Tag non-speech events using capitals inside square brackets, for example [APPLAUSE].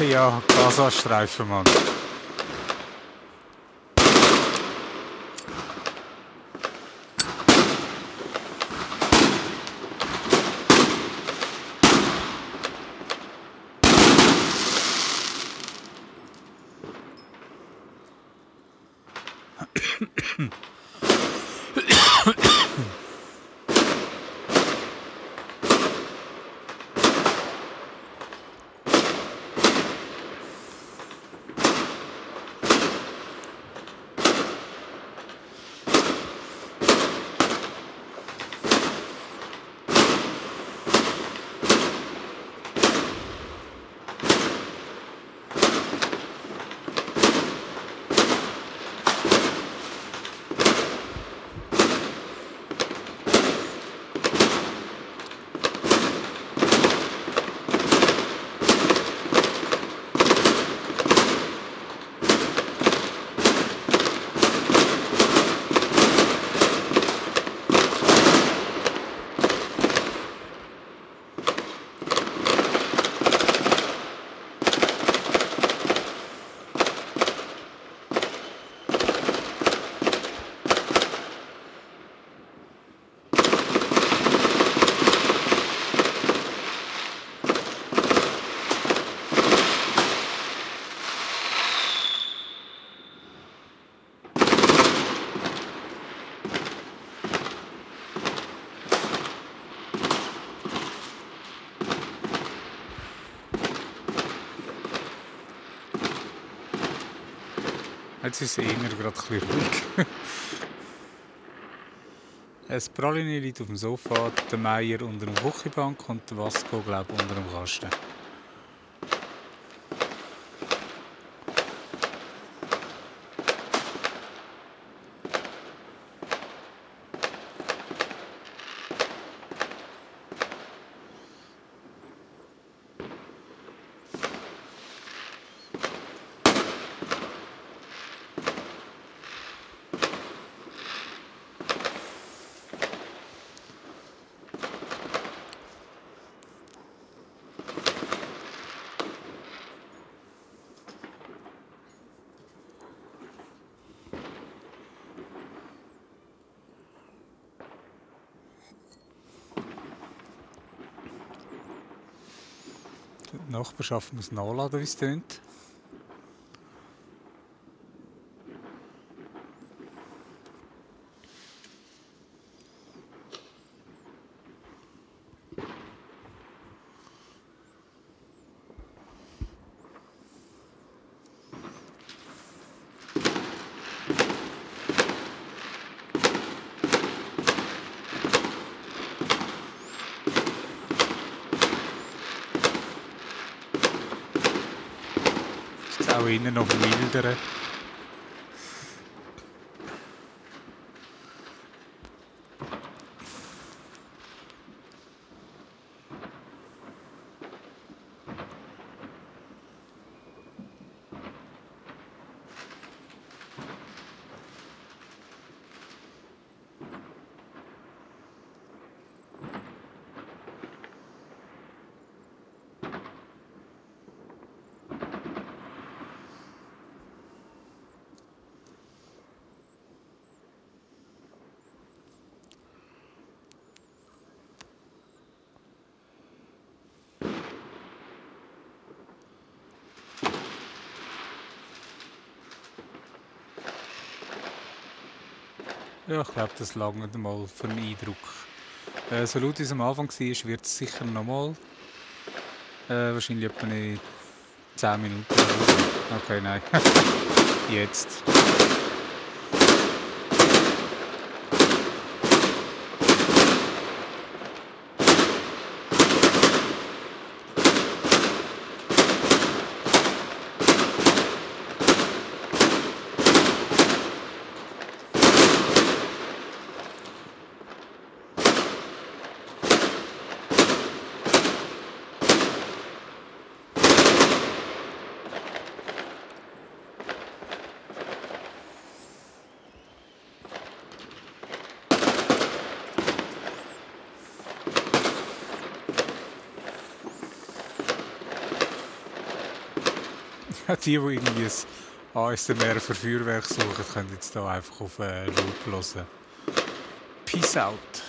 Ja, Gazastreifen, Mann. Jetzt ist es eher gerade ein bisschen ruhig. [LAUGHS] Ein Praline liegt auf dem Sofa, der Meier unter der Küchenbank und der Vasco, glaube ich, unter dem Kasten. Nachbarschaft muss nachladen, wie es tönt. Auch innen noch wilder. Ja, ich glaube, das langt mal für einen Eindruck. Äh, so laut wie es am Anfang war, wird es sicher nochmal. Äh, wahrscheinlich etwa in 10 Minuten. Okay, nein. [LAUGHS] Jetzt. [LAUGHS] die, die irgendwie ein ASMR für Feuerwerk suchen, können jetzt hier einfach auf äh, Loop hören. Peace out.